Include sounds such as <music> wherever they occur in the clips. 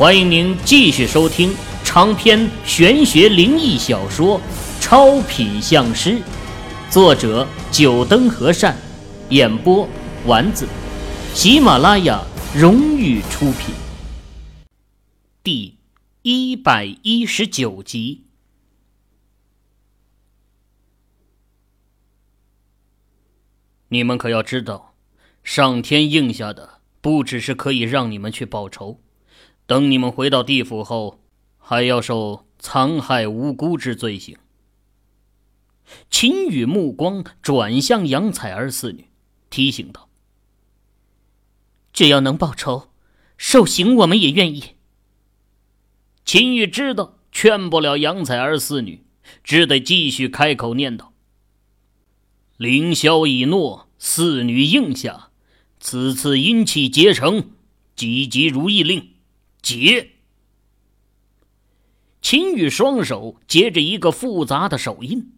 欢迎您继续收听长篇玄学灵异小说《超品相师》，作者：九灯和善，演播：丸子，喜马拉雅荣誉出品。第一百一十九集。你们可要知道，上天应下的不只是可以让你们去报仇。等你们回到地府后，还要受残害无辜之罪行。秦羽目光转向杨采儿四女，提醒道：“只要能报仇，受刑我们也愿意。”秦羽知道劝不了杨采儿四女，只得继续开口念道：“凌霄已诺，四女应下，此次阴气结成，急急如意令。”结。秦羽双手结着一个复杂的手印，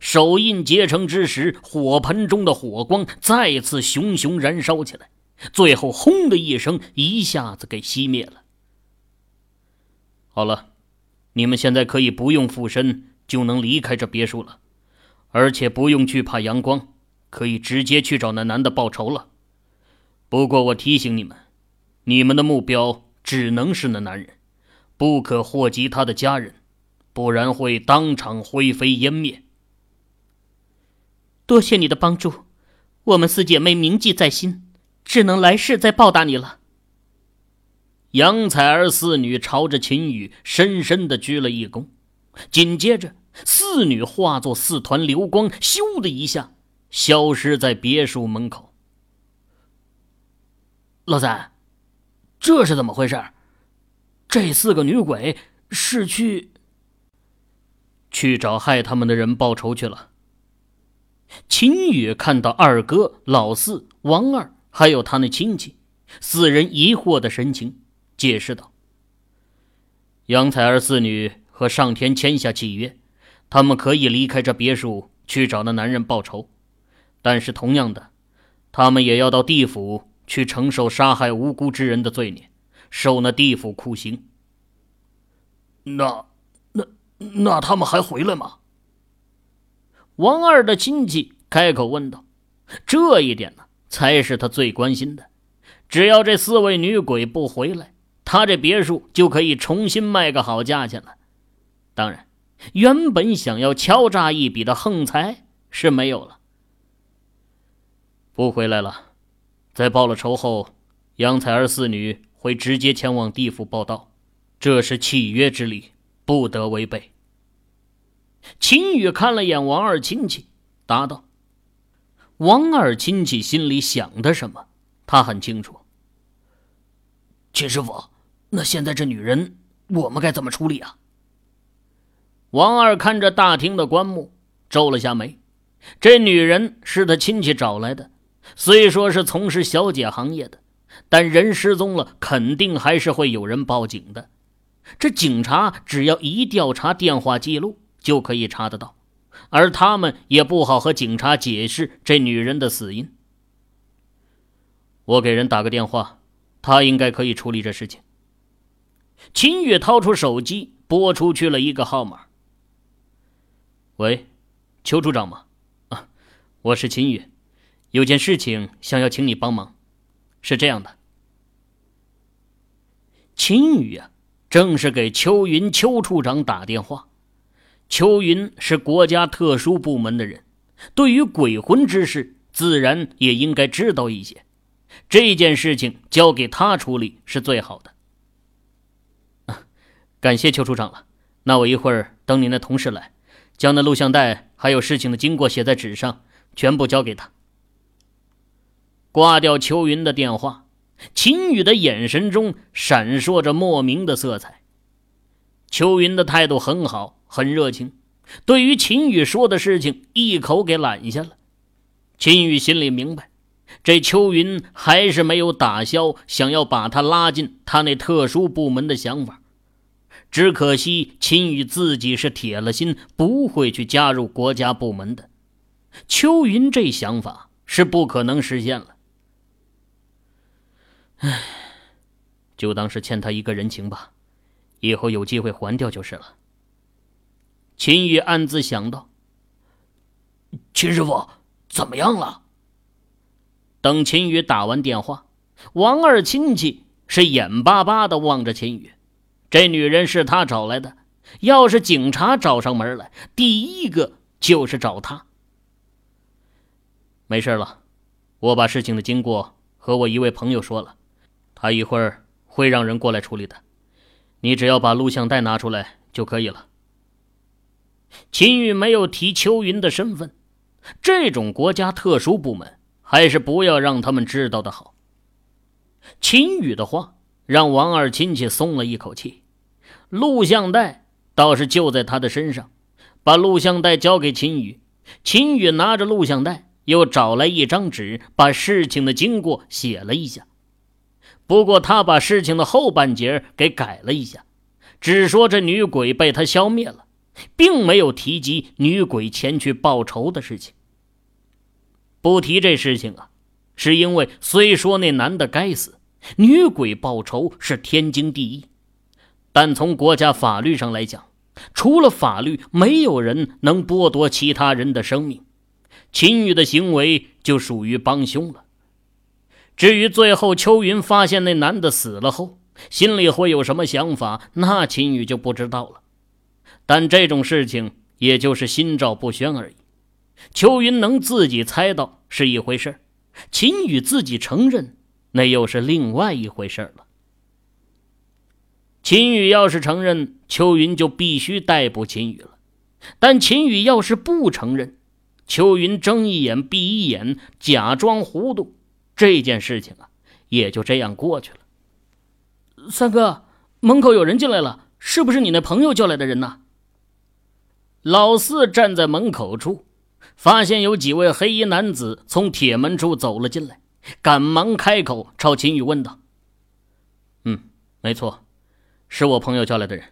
手印结成之时，火盆中的火光再次熊熊燃烧起来，最后轰的一声，一下子给熄灭了。好了，你们现在可以不用附身就能离开这别墅了，而且不用惧怕阳光，可以直接去找那男的报仇了。不过我提醒你们，你们的目标。只能是那男人，不可祸及他的家人，不然会当场灰飞烟灭。多谢你的帮助，我们四姐妹铭记在心，只能来世再报答你了。杨采儿四女朝着秦羽深深的鞠了一躬，紧接着，四女化作四团流光，咻的一下消失在别墅门口。老三。这是怎么回事？这四个女鬼是去去找害他们的人报仇去了。秦宇看到二哥、老四、王二，还有他那亲戚，四人疑惑的神情，解释道：“杨采儿四女和上天签下契约，他们可以离开这别墅去找那男人报仇，但是同样的，他们也要到地府。”去承受杀害无辜之人的罪孽，受那地府酷刑。那、那、那他们还回来吗？王二的亲戚开口问道：“这一点呢，才是他最关心的。只要这四位女鬼不回来，他这别墅就可以重新卖个好价钱了。当然，原本想要敲诈一笔的横财是没有了，不回来了。”在报了仇后，杨采儿四女会直接前往地府报道，这是契约之力，不得违背。秦羽看了眼王二亲戚，答道：“王二亲戚心里想的什么，他很清楚。”秦师傅，那现在这女人，我们该怎么处理啊？王二看着大厅的棺木，皱了下眉。这女人是他亲戚找来的。虽说是从事小姐行业的，但人失踪了，肯定还是会有人报警的。这警察只要一调查电话记录，就可以查得到。而他们也不好和警察解释这女人的死因。我给人打个电话，他应该可以处理这事情。秦宇掏出手机，拨出去了一个号码。喂，邱处长吗？啊，我是秦宇。有件事情想要请你帮忙，是这样的。秦宇啊，正是给邱云邱处长打电话。邱云是国家特殊部门的人，对于鬼魂之事，自然也应该知道一些。这件事情交给他处理是最好的。感谢邱处长了。那我一会儿等您的同事来，将那录像带还有事情的经过写在纸上，全部交给他。挂掉邱云的电话，秦宇的眼神中闪烁着莫名的色彩。邱云的态度很好，很热情，对于秦宇说的事情一口给揽下了。秦宇心里明白，这邱云还是没有打消想要把他拉进他那特殊部门的想法。只可惜秦宇自己是铁了心不会去加入国家部门的，邱云这想法是不可能实现了。唉，就当是欠他一个人情吧，以后有机会还掉就是了。秦宇暗自想到：“秦师傅怎么样了？”等秦宇打完电话，王二亲戚是眼巴巴的望着秦宇。这女人是他找来的，要是警察找上门来，第一个就是找他。没事了，我把事情的经过和我一位朋友说了，他一会儿会让人过来处理的。你只要把录像带拿出来就可以了。秦宇没有提秋云的身份，这种国家特殊部门。还是不要让他们知道的好。秦宇的话让王二亲戚松了一口气，录像带倒是就在他的身上，把录像带交给秦宇。秦宇拿着录像带，又找来一张纸，把事情的经过写了一下。不过他把事情的后半截给改了一下，只说这女鬼被他消灭了，并没有提及女鬼前去报仇的事情。不提这事情啊，是因为虽说那男的该死，女鬼报仇是天经地义，但从国家法律上来讲，除了法律，没有人能剥夺其他人的生命。秦宇的行为就属于帮凶了。至于最后秋云发现那男的死了后，心里会有什么想法，那秦宇就不知道了。但这种事情也就是心照不宣而已。秋云能自己猜到是一回事秦宇自己承认，那又是另外一回事了。秦宇要是承认，秋云就必须逮捕秦宇了；但秦宇要是不承认，秋云睁一眼闭一眼，假装糊涂，这件事情啊，也就这样过去了。三哥，门口有人进来了，是不是你那朋友叫来的人呢？老四站在门口处。发现有几位黑衣男子从铁门处走了进来，赶忙开口朝秦宇问道：“嗯，没错，是我朋友叫来的人。”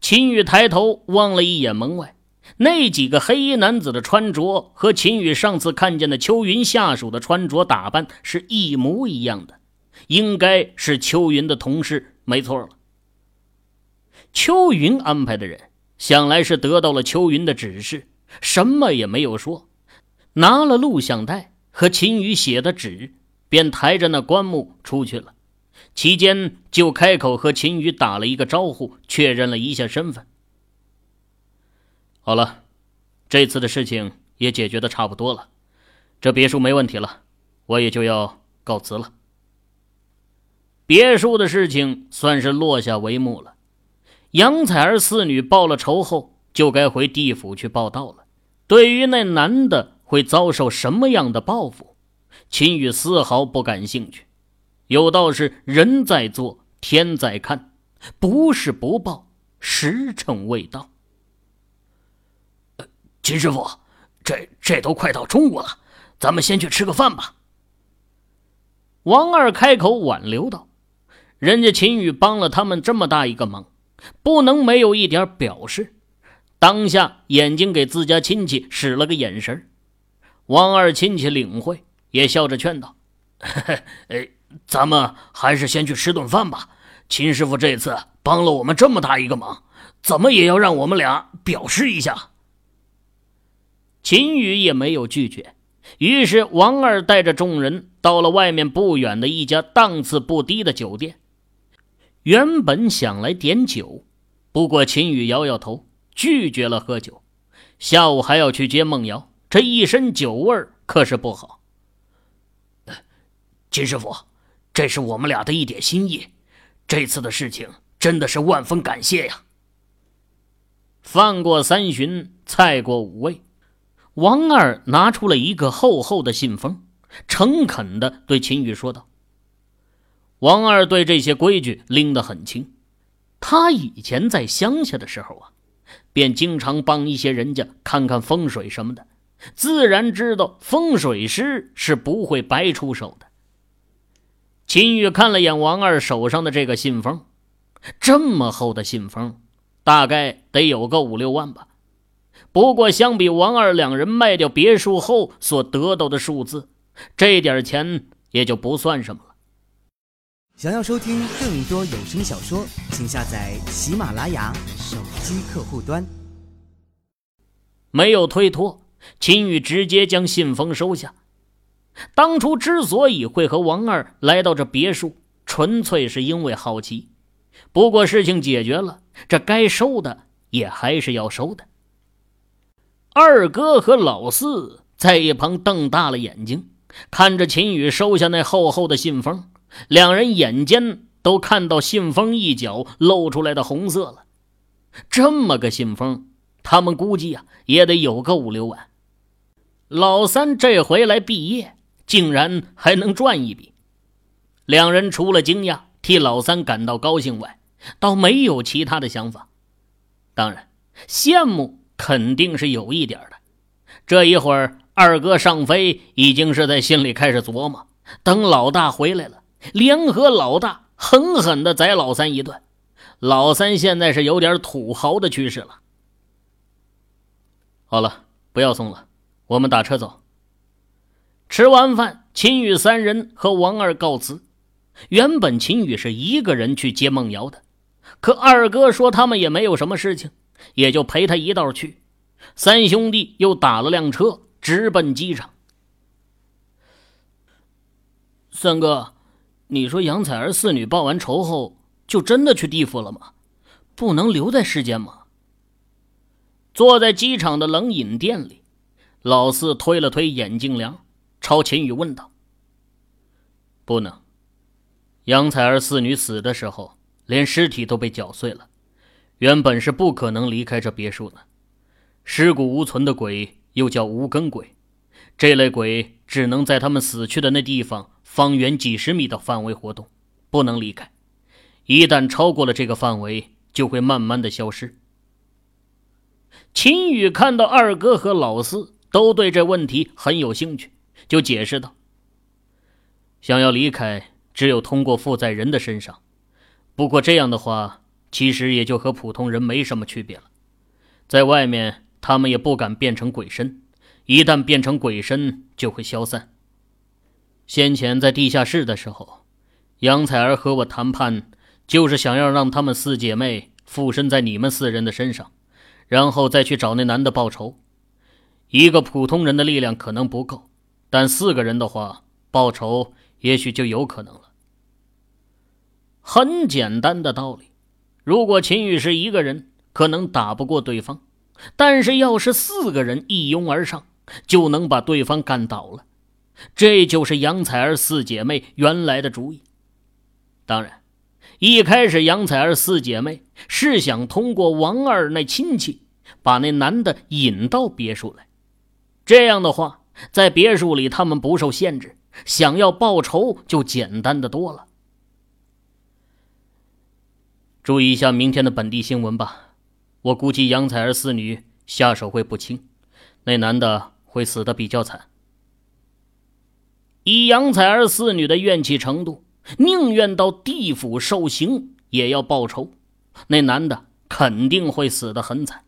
秦宇抬头望了一眼门外，那几个黑衣男子的穿着和秦宇上次看见的秋云下属的穿着打扮是一模一样的，应该是秋云的同事，没错了。秋云安排的人，想来是得到了秋云的指示。什么也没有说，拿了录像带和秦宇写的纸，便抬着那棺木出去了。期间就开口和秦宇打了一个招呼，确认了一下身份。好了，这次的事情也解决的差不多了，这别墅没问题了，我也就要告辞了。别墅的事情算是落下帷幕了。杨彩儿四女报了仇后。就该回地府去报道了。对于那男的会遭受什么样的报复，秦宇丝毫不感兴趣。有道是人在做，天在看，不是不报，时辰未到。秦师傅，这这都快到中午了，咱们先去吃个饭吧。王二开口挽留道：“人家秦宇帮了他们这么大一个忙，不能没有一点表示。”当下，眼睛给自家亲戚使了个眼神王二亲戚领会，也笑着劝道：“ <laughs> 哎，咱们还是先去吃顿饭吧。秦师傅这次帮了我们这么大一个忙，怎么也要让我们俩表示一下。”秦宇也没有拒绝，于是王二带着众人到了外面不远的一家档次不低的酒店。原本想来点酒，不过秦宇摇摇头。拒绝了喝酒，下午还要去接梦瑶，这一身酒味可是不好。秦师傅，这是我们俩的一点心意，这次的事情真的是万分感谢呀。饭过三巡，菜过五味，王二拿出了一个厚厚的信封，诚恳的对秦宇说道：“王二对这些规矩拎得很清，他以前在乡下的时候啊。”便经常帮一些人家看看风水什么的，自然知道风水师是不会白出手的。秦宇看了眼王二手上的这个信封，这么厚的信封，大概得有个五六万吧。不过相比王二两人卖掉别墅后所得到的数字，这点钱也就不算什么了。想要收听更多有声小说，请下载喜马拉雅手机客户端。没有推脱，秦宇直接将信封收下。当初之所以会和王二来到这别墅，纯粹是因为好奇。不过事情解决了，这该收的也还是要收的。二哥和老四在一旁瞪大了眼睛，看着秦宇收下那厚厚的信封。两人眼尖，都看到信封一角露出来的红色了。这么个信封，他们估计呀也得有个五六万。老三这回来毕业，竟然还能赚一笔。两人除了惊讶，替老三感到高兴外，倒没有其他的想法。当然，羡慕肯定是有一点的。这一会儿，二哥上飞已经是在心里开始琢磨：等老大回来了。联合老大狠狠的宰老三一顿，老三现在是有点土豪的趋势了。好了，不要送了，我们打车走。吃完饭，秦宇三人和王二告辞。原本秦宇是一个人去接孟瑶的，可二哥说他们也没有什么事情，也就陪他一道去。三兄弟又打了辆车，直奔机场。三哥。你说杨采儿四女报完仇后就真的去地府了吗？不能留在世间吗？坐在机场的冷饮店里，老四推了推眼镜梁，朝秦宇问道：“不能。杨采儿四女死的时候，连尸体都被搅碎了，原本是不可能离开这别墅的。尸骨无存的鬼又叫无根鬼，这类鬼只能在他们死去的那地方。”方圆几十米的范围活动，不能离开。一旦超过了这个范围，就会慢慢的消失。秦宇看到二哥和老四都对这问题很有兴趣，就解释道：“想要离开，只有通过附在人的身上。不过这样的话，其实也就和普通人没什么区别了。在外面，他们也不敢变成鬼身，一旦变成鬼身，就会消散。”先前在地下室的时候，杨采儿和我谈判，就是想要让他们四姐妹附身在你们四人的身上，然后再去找那男的报仇。一个普通人的力量可能不够，但四个人的话，报仇也许就有可能了。很简单的道理，如果秦羽是一个人，可能打不过对方，但是要是四个人一拥而上，就能把对方干倒了。这就是杨采儿四姐妹原来的主意。当然，一开始杨采儿四姐妹是想通过王二那亲戚，把那男的引到别墅来。这样的话，在别墅里他们不受限制，想要报仇就简单的多了。注意一下明天的本地新闻吧，我估计杨采儿四女下手会不轻，那男的会死的比较惨。以杨采儿四女的怨气程度，宁愿到地府受刑也要报仇。那男的肯定会死得很惨，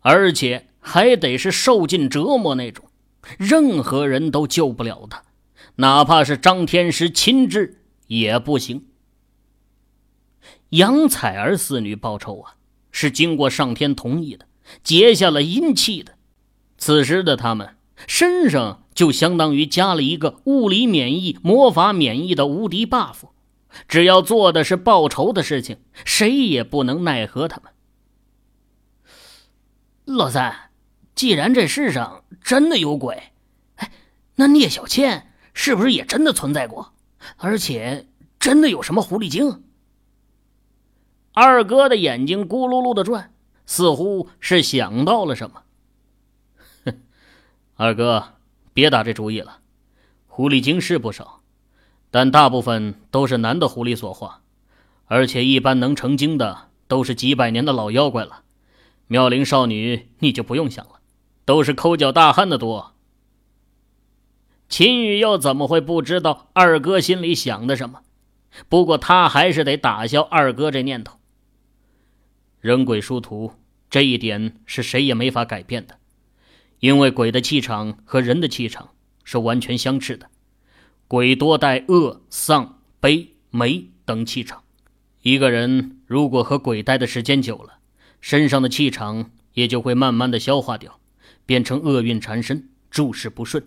而且还得是受尽折磨那种，任何人都救不了他，哪怕是张天师亲至也不行。杨采儿四女报仇啊，是经过上天同意的，结下了阴气的。此时的他们身上。就相当于加了一个物理免疫、魔法免疫的无敌 buff，只要做的是报仇的事情，谁也不能奈何他们。老三，既然这世上真的有鬼，哎，那聂小倩是不是也真的存在过？而且真的有什么狐狸精？二哥的眼睛咕噜噜的转，似乎是想到了什么。哼，<laughs> 二哥。别打这主意了，狐狸精是不少，但大部分都是男的狐狸所化，而且一般能成精的都是几百年的老妖怪了。妙龄少女你就不用想了，都是抠脚大汉的多。秦羽又怎么会不知道二哥心里想的什么？不过他还是得打消二哥这念头。人鬼殊途，这一点是谁也没法改变的。因为鬼的气场和人的气场是完全相斥的，鬼多带恶、丧、悲、霉等气场。一个人如果和鬼待的时间久了，身上的气场也就会慢慢的消化掉，变成厄运缠身，诸事不顺。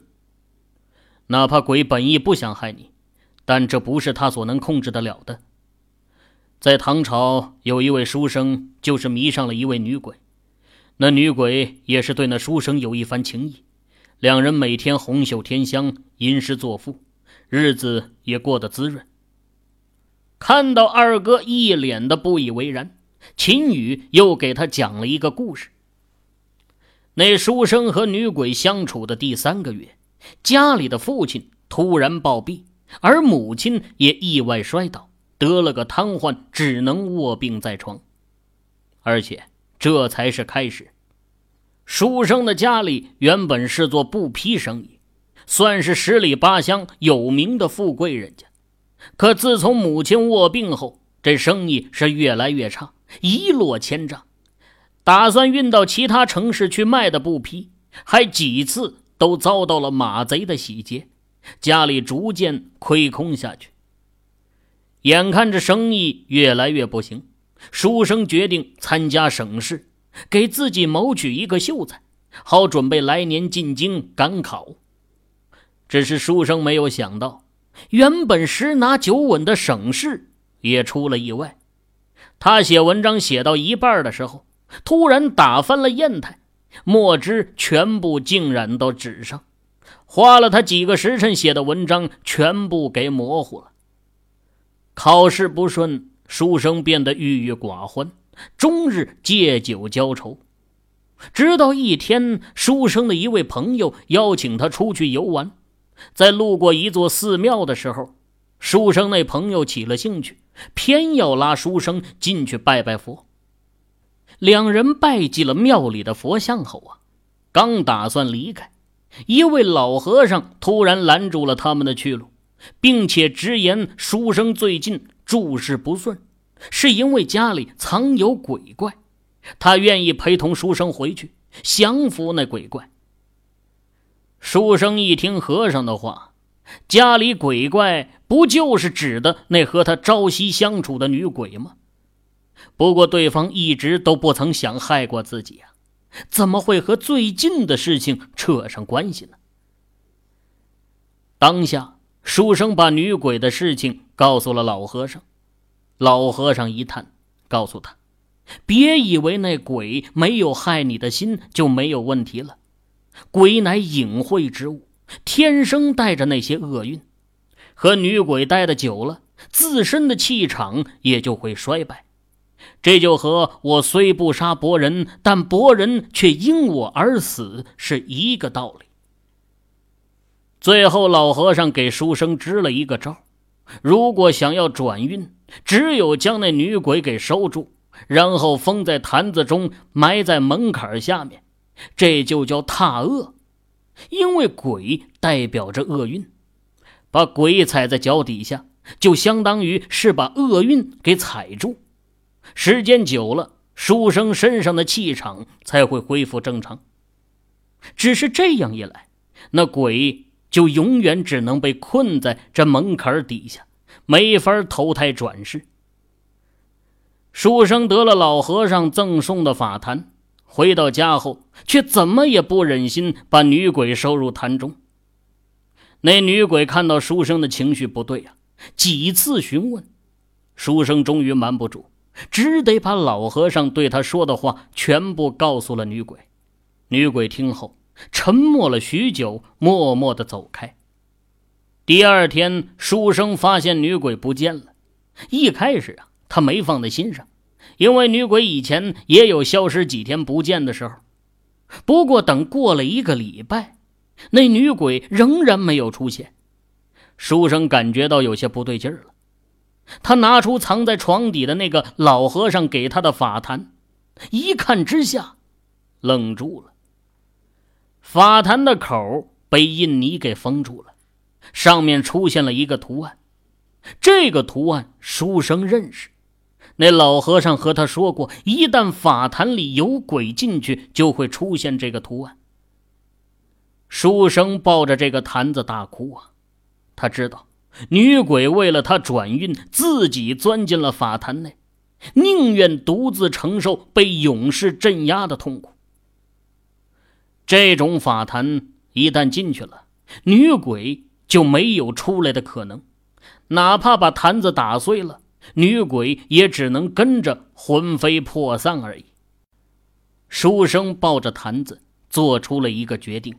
哪怕鬼本意不想害你，但这不是他所能控制得了的。在唐朝，有一位书生，就是迷上了一位女鬼。那女鬼也是对那书生有一番情意，两人每天红袖添香，吟诗作赋，日子也过得滋润。看到二哥一脸的不以为然，秦羽又给他讲了一个故事。那书生和女鬼相处的第三个月，家里的父亲突然暴毙，而母亲也意外摔倒。得了个瘫痪，只能卧病在床，而且这才是开始。书生的家里原本是做布匹生意，算是十里八乡有名的富贵人家。可自从母亲卧病后，这生意是越来越差，一落千丈。打算运到其他城市去卖的布匹，还几次都遭到了马贼的洗劫，家里逐渐亏空下去。眼看着生意越来越不行，书生决定参加省试，给自己谋取一个秀才，好准备来年进京赶考。只是书生没有想到，原本十拿九稳的省试也出了意外。他写文章写到一半的时候，突然打翻了砚台，墨汁全部浸染到纸上，花了他几个时辰写的文章全部给模糊了。考试不顺，书生变得郁郁寡欢，终日借酒浇愁。直到一天，书生的一位朋友邀请他出去游玩，在路过一座寺庙的时候，书生那朋友起了兴趣，偏要拉书生进去拜拜佛。两人拜祭了庙里的佛像后啊，刚打算离开，一位老和尚突然拦住了他们的去路。并且直言，书生最近诸事不顺，是因为家里藏有鬼怪，他愿意陪同书生回去降服那鬼怪。书生一听和尚的话，家里鬼怪不就是指的那和他朝夕相处的女鬼吗？不过对方一直都不曾想害过自己啊，怎么会和最近的事情扯上关系呢？当下。书生把女鬼的事情告诉了老和尚，老和尚一叹，告诉他：“别以为那鬼没有害你的心就没有问题了，鬼乃隐晦之物，天生带着那些厄运，和女鬼待的久了，自身的气场也就会衰败。这就和我虽不杀伯仁，但伯仁却因我而死是一个道理。”最后，老和尚给书生支了一个招：如果想要转运，只有将那女鬼给收住，然后封在坛子中，埋在门槛下面，这就叫踏厄。因为鬼代表着厄运，把鬼踩在脚底下，就相当于是把厄运给踩住。时间久了，书生身上的气场才会恢复正常。只是这样一来，那鬼……就永远只能被困在这门槛底下，没法投胎转世。书生得了老和尚赠送的法坛，回到家后却怎么也不忍心把女鬼收入坛中。那女鬼看到书生的情绪不对呀，几次询问，书生终于瞒不住，只得把老和尚对他说的话全部告诉了女鬼。女鬼听后。沉默了许久，默默的走开。第二天，书生发现女鬼不见了。一开始啊，他没放在心上，因为女鬼以前也有消失几天不见的时候。不过，等过了一个礼拜，那女鬼仍然没有出现。书生感觉到有些不对劲儿了。他拿出藏在床底的那个老和尚给他的法坛，一看之下，愣住了。法坛的口被印泥给封住了，上面出现了一个图案。这个图案书生认识，那老和尚和他说过，一旦法坛里有鬼进去，就会出现这个图案。书生抱着这个坛子大哭啊，他知道女鬼为了他转运，自己钻进了法坛内，宁愿独自承受被勇士镇压的痛苦。这种法坛一旦进去了，女鬼就没有出来的可能，哪怕把坛子打碎了，女鬼也只能跟着魂飞魄散而已。书生抱着坛子，做出了一个决定，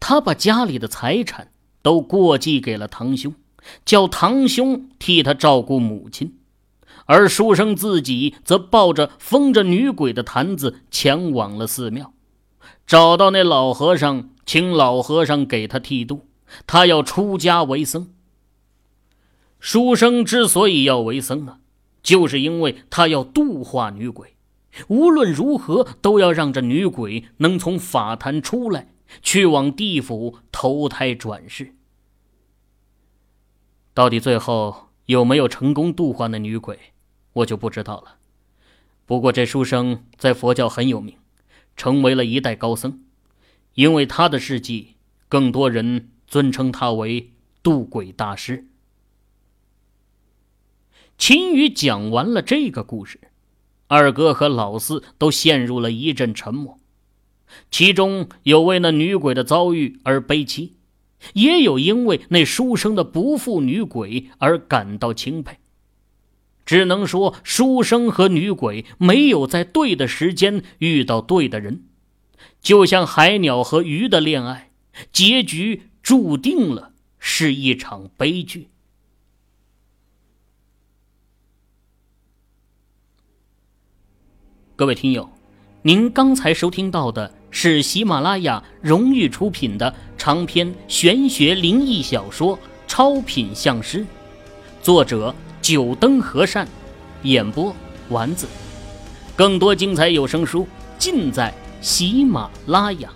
他把家里的财产都过继给了堂兄，叫堂兄替他照顾母亲，而书生自己则抱着封着女鬼的坛子前往了寺庙。找到那老和尚，请老和尚给他剃度，他要出家为僧。书生之所以要为僧啊，就是因为他要度化女鬼，无论如何都要让这女鬼能从法坛出来，去往地府投胎转世。到底最后有没有成功度化那女鬼，我就不知道了。不过这书生在佛教很有名。成为了一代高僧，因为他的事迹，更多人尊称他为渡鬼大师。秦宇讲完了这个故事，二哥和老四都陷入了一阵沉默，其中有为那女鬼的遭遇而悲戚，也有因为那书生的不负女鬼而感到钦佩。只能说，书生和女鬼没有在对的时间遇到对的人，就像海鸟和鱼的恋爱，结局注定了是一场悲剧。各位听友，您刚才收听到的是喜马拉雅荣誉出品的长篇玄学灵异小说《超品相师》，作者。九灯和善，演播丸子，更多精彩有声书尽在喜马拉雅。